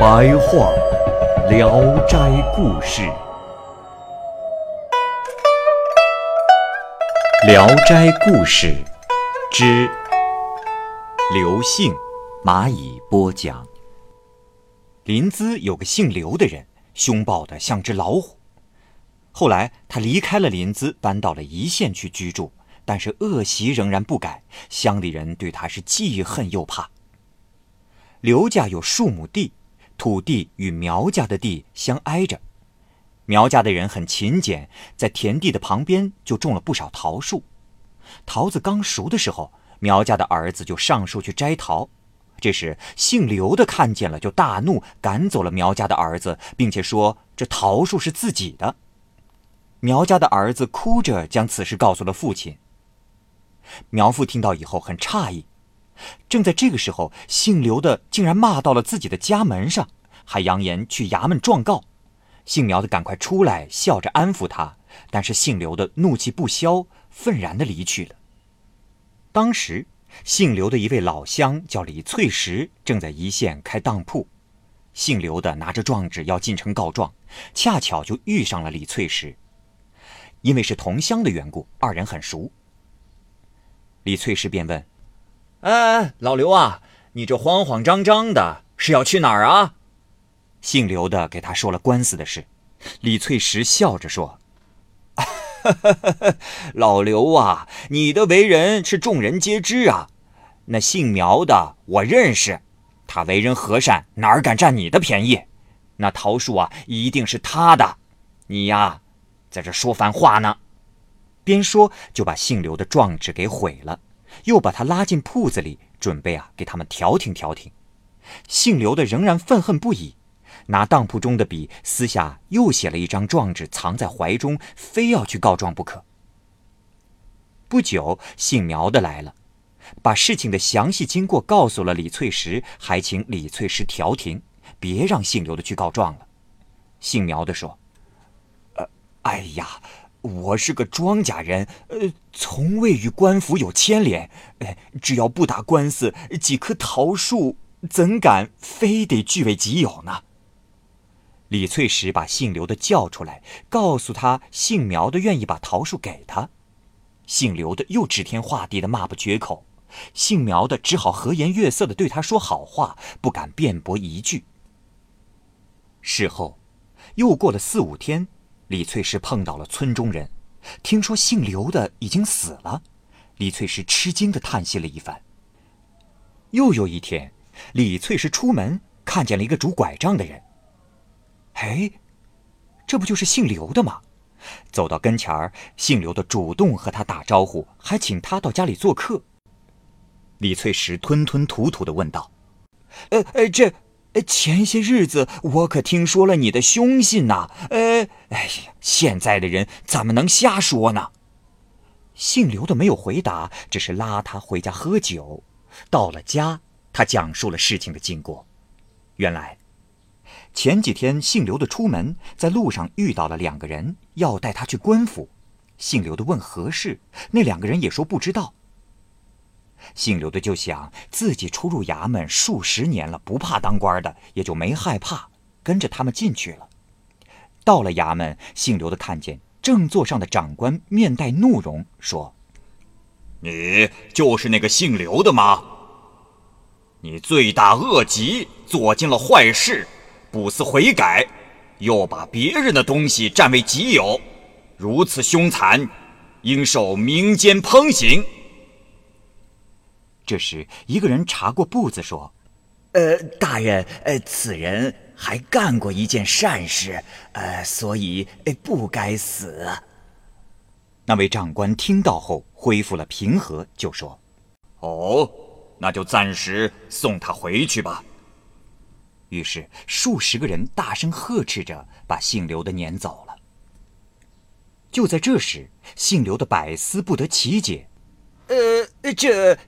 白话《聊斋故事》，《聊斋故事》之刘姓，蚂蚁播讲。临淄有个姓刘的人，凶暴的像只老虎。后来他离开了临淄，搬到了一县去居住，但是恶习仍然不改，乡里人对他是既恨又怕。刘家有数亩地，土地与苗家的地相挨着。苗家的人很勤俭，在田地的旁边就种了不少桃树。桃子刚熟的时候，苗家的儿子就上树去摘桃。这时，姓刘的看见了，就大怒，赶走了苗家的儿子，并且说这桃树是自己的。苗家的儿子哭着将此事告诉了父亲。苗父听到以后很诧异。正在这个时候，姓刘的竟然骂到了自己的家门上，还扬言去衙门状告。姓苗的赶快出来，笑着安抚他，但是姓刘的怒气不消，愤然的离去了。当时。姓刘的一位老乡叫李翠石，正在一线开当铺。姓刘的拿着状纸要进城告状，恰巧就遇上了李翠石。因为是同乡的缘故，二人很熟。李翠石便问：“哎，老刘啊，你这慌慌张张的，是要去哪儿啊？”姓刘的给他说了官司的事。李翠石笑着说。老刘啊，你的为人是众人皆知啊。那姓苗的我认识，他为人和善，哪敢占你的便宜？那桃树啊，一定是他的。你呀，在这说反话呢。边说就把姓刘的状纸给毁了，又把他拉进铺子里，准备啊给他们调停调停。姓刘的仍然愤恨不已。拿当铺中的笔，私下又写了一张状纸，藏在怀中，非要去告状不可。不久，姓苗的来了，把事情的详细经过告诉了李翠石，还请李翠石调停，别让姓刘的去告状了。姓苗的说：“呃，哎呀，我是个庄稼人，呃，从未与官府有牵连，呃，只要不打官司，几棵桃树怎敢非得据为己有呢？”李翠石把姓刘的叫出来，告诉他姓苗的愿意把桃树给他。姓刘的又指天画地的骂不绝口，姓苗的只好和颜悦色的对他说好话，不敢辩驳一句。事后，又过了四五天，李翠石碰到了村中人，听说姓刘的已经死了。李翠石吃惊的叹息了一番。又有一天，李翠石出门看见了一个拄拐杖的人。哎，这不就是姓刘的吗？走到跟前儿，姓刘的主动和他打招呼，还请他到家里做客。李翠石吞吞吐吐的问道：“呃呃，这前些日子我可听说了你的凶信呐？呃，哎呀，现在的人怎么能瞎说呢？”姓刘的没有回答，只是拉他回家喝酒。到了家，他讲述了事情的经过。原来。前几天，姓刘的出门，在路上遇到了两个人，要带他去官府。姓刘的问何事，那两个人也说不知道。姓刘的就想自己出入衙门数十年了，不怕当官的，也就没害怕，跟着他们进去了。到了衙门，姓刘的看见正座上的长官面带怒容，说：“你就是那个姓刘的吗？你罪大恶极，做尽了坏事。”不思悔改，又把别人的东西占为己有，如此凶残，应受民间烹刑。这时，一个人查过步子说：“呃，大人，呃，此人还干过一件善事，呃，所以不该死。”那位长官听到后恢复了平和，就说：“哦，那就暂时送他回去吧。于是数十个人大声呵斥着，把姓刘的撵走了。就在这时，姓刘的百思不得其解：“呃，这……”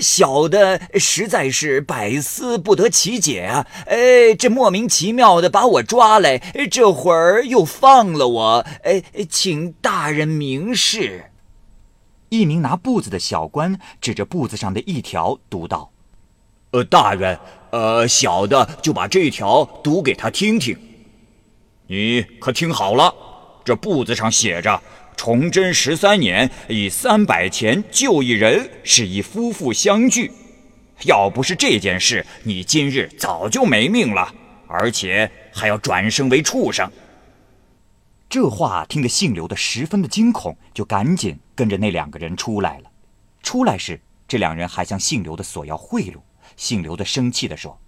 小的实在是百思不得其解啊！哎，这莫名其妙的把我抓来，这会儿又放了我，哎，请大人明示。一名拿布子的小官指着布子上的一条读道：“呃，大人，呃，小的就把这条读给他听听。你可听好了，这布子上写着。”崇祯十三年，以三百钱救一人，是一夫妇相聚。要不是这件事，你今日早就没命了，而且还要转生为畜生。这话听得姓刘的十分的惊恐，就赶紧跟着那两个人出来了。出来时，这两人还向姓刘的索要贿赂。姓刘的生气地说：“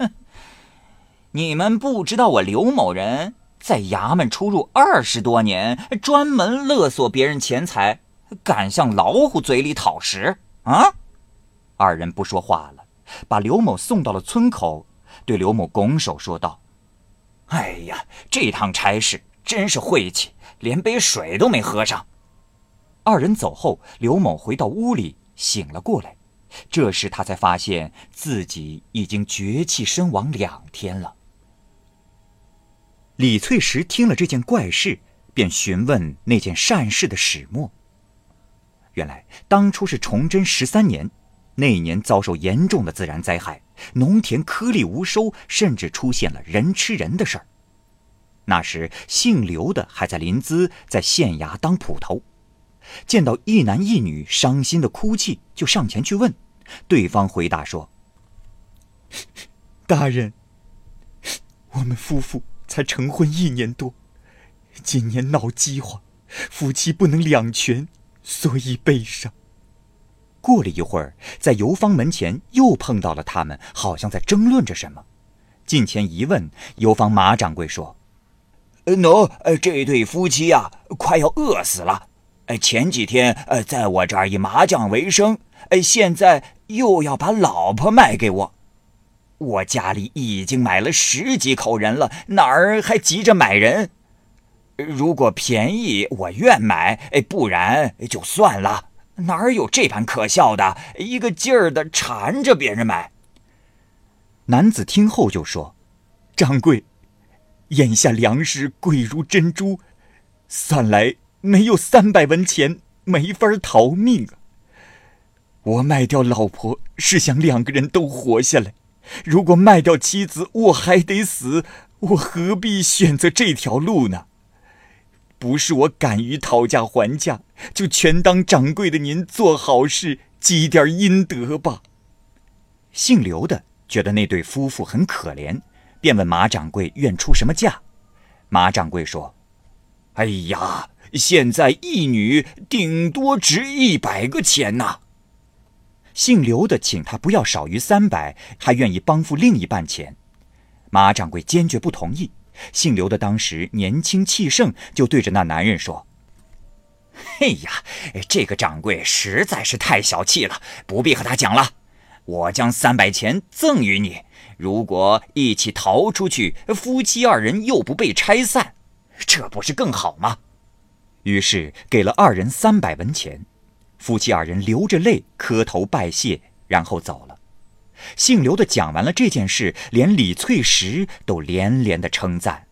你们不知道我刘某人。”在衙门出入二十多年，专门勒索别人钱财，敢向老虎嘴里讨食啊！二人不说话了，把刘某送到了村口，对刘某拱手说道：“哎呀，这趟差事真是晦气，连杯水都没喝上。”二人走后，刘某回到屋里醒了过来，这时他才发现自己已经绝气身亡两天了。李翠石听了这件怪事，便询问那件善事的始末。原来当初是崇祯十三年，那年遭受严重的自然灾害，农田颗粒无收，甚至出现了人吃人的事儿。那时姓刘的还在临淄，在县衙当捕头，见到一男一女伤心的哭泣，就上前去问，对方回答说：“ 大人，我们夫妇。”才成婚一年多，今年闹饥荒，夫妻不能两全，所以悲伤。过了一会儿，在游方门前又碰到了他们，好像在争论着什么。近前一问，游方马掌柜说：“喏，这对夫妻呀，快要饿死了。前几天呃，在我这儿以麻将为生，现在又要把老婆卖给我。”我家里已经买了十几口人了，哪儿还急着买人？如果便宜，我愿买；不然就算了。哪儿有这般可笑的，一个劲儿的缠着别人买？男子听后就说：“掌柜，眼下粮食贵如珍珠，算来没有三百文钱，没法逃命。我卖掉老婆，是想两个人都活下来。”如果卖掉妻子，我还得死，我何必选择这条路呢？不是我敢于讨价还价，就全当掌柜的您做好事，积点阴德吧。姓刘的觉得那对夫妇很可怜，便问马掌柜愿出什么价。马掌柜说：“哎呀，现在一女顶多值一百个钱呐。”姓刘的请他不要少于三百，还愿意帮付另一半钱。马掌柜坚决不同意。姓刘的当时年轻气盛，就对着那男人说：“嘿呀，这个掌柜实在是太小气了，不必和他讲了。我将三百钱赠与你，如果一起逃出去，夫妻二人又不被拆散，这不是更好吗？”于是给了二人三百文钱。夫妻二人流着泪磕头拜谢，然后走了。姓刘的讲完了这件事，连李翠石都连连的称赞。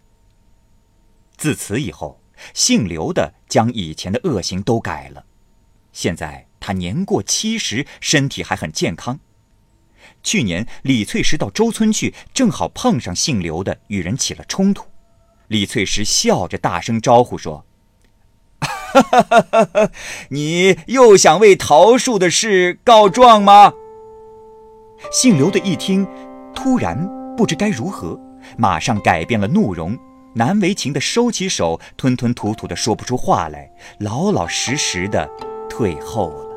自此以后，姓刘的将以前的恶行都改了。现在他年过七十，身体还很健康。去年李翠石到周村去，正好碰上姓刘的与人起了冲突。李翠石笑着大声招呼说。哈哈哈哈哈！你又想为桃树的事告状吗？姓刘的一听，突然不知该如何，马上改变了怒容，难为情的收起手，吞吞吐吐的说不出话来，老老实实的退后了。